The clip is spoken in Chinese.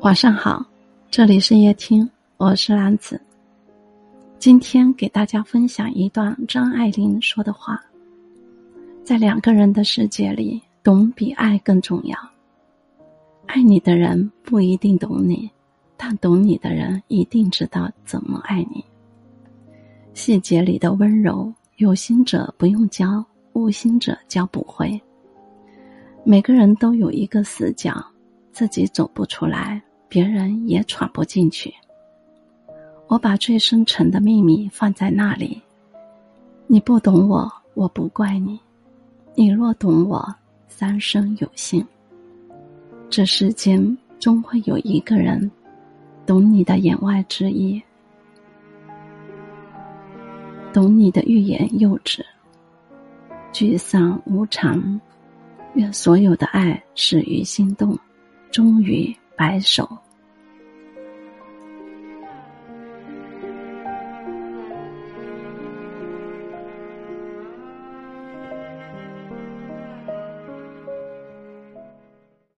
晚上好，这里是夜听，我是兰子。今天给大家分享一段张爱玲说的话：在两个人的世界里，懂比爱更重要。爱你的人不一定懂你，但懂你的人一定知道怎么爱你。细节里的温柔，有心者不用教，无心者教不会。每个人都有一个死角，自己走不出来。别人也闯不进去。我把最深沉的秘密放在那里。你不懂我，我不怪你；你若懂我，三生有幸。这世间终会有一个人，懂你的言外之意，懂你的欲言又止。聚散无常，愿所有的爱始于心动，终于白首。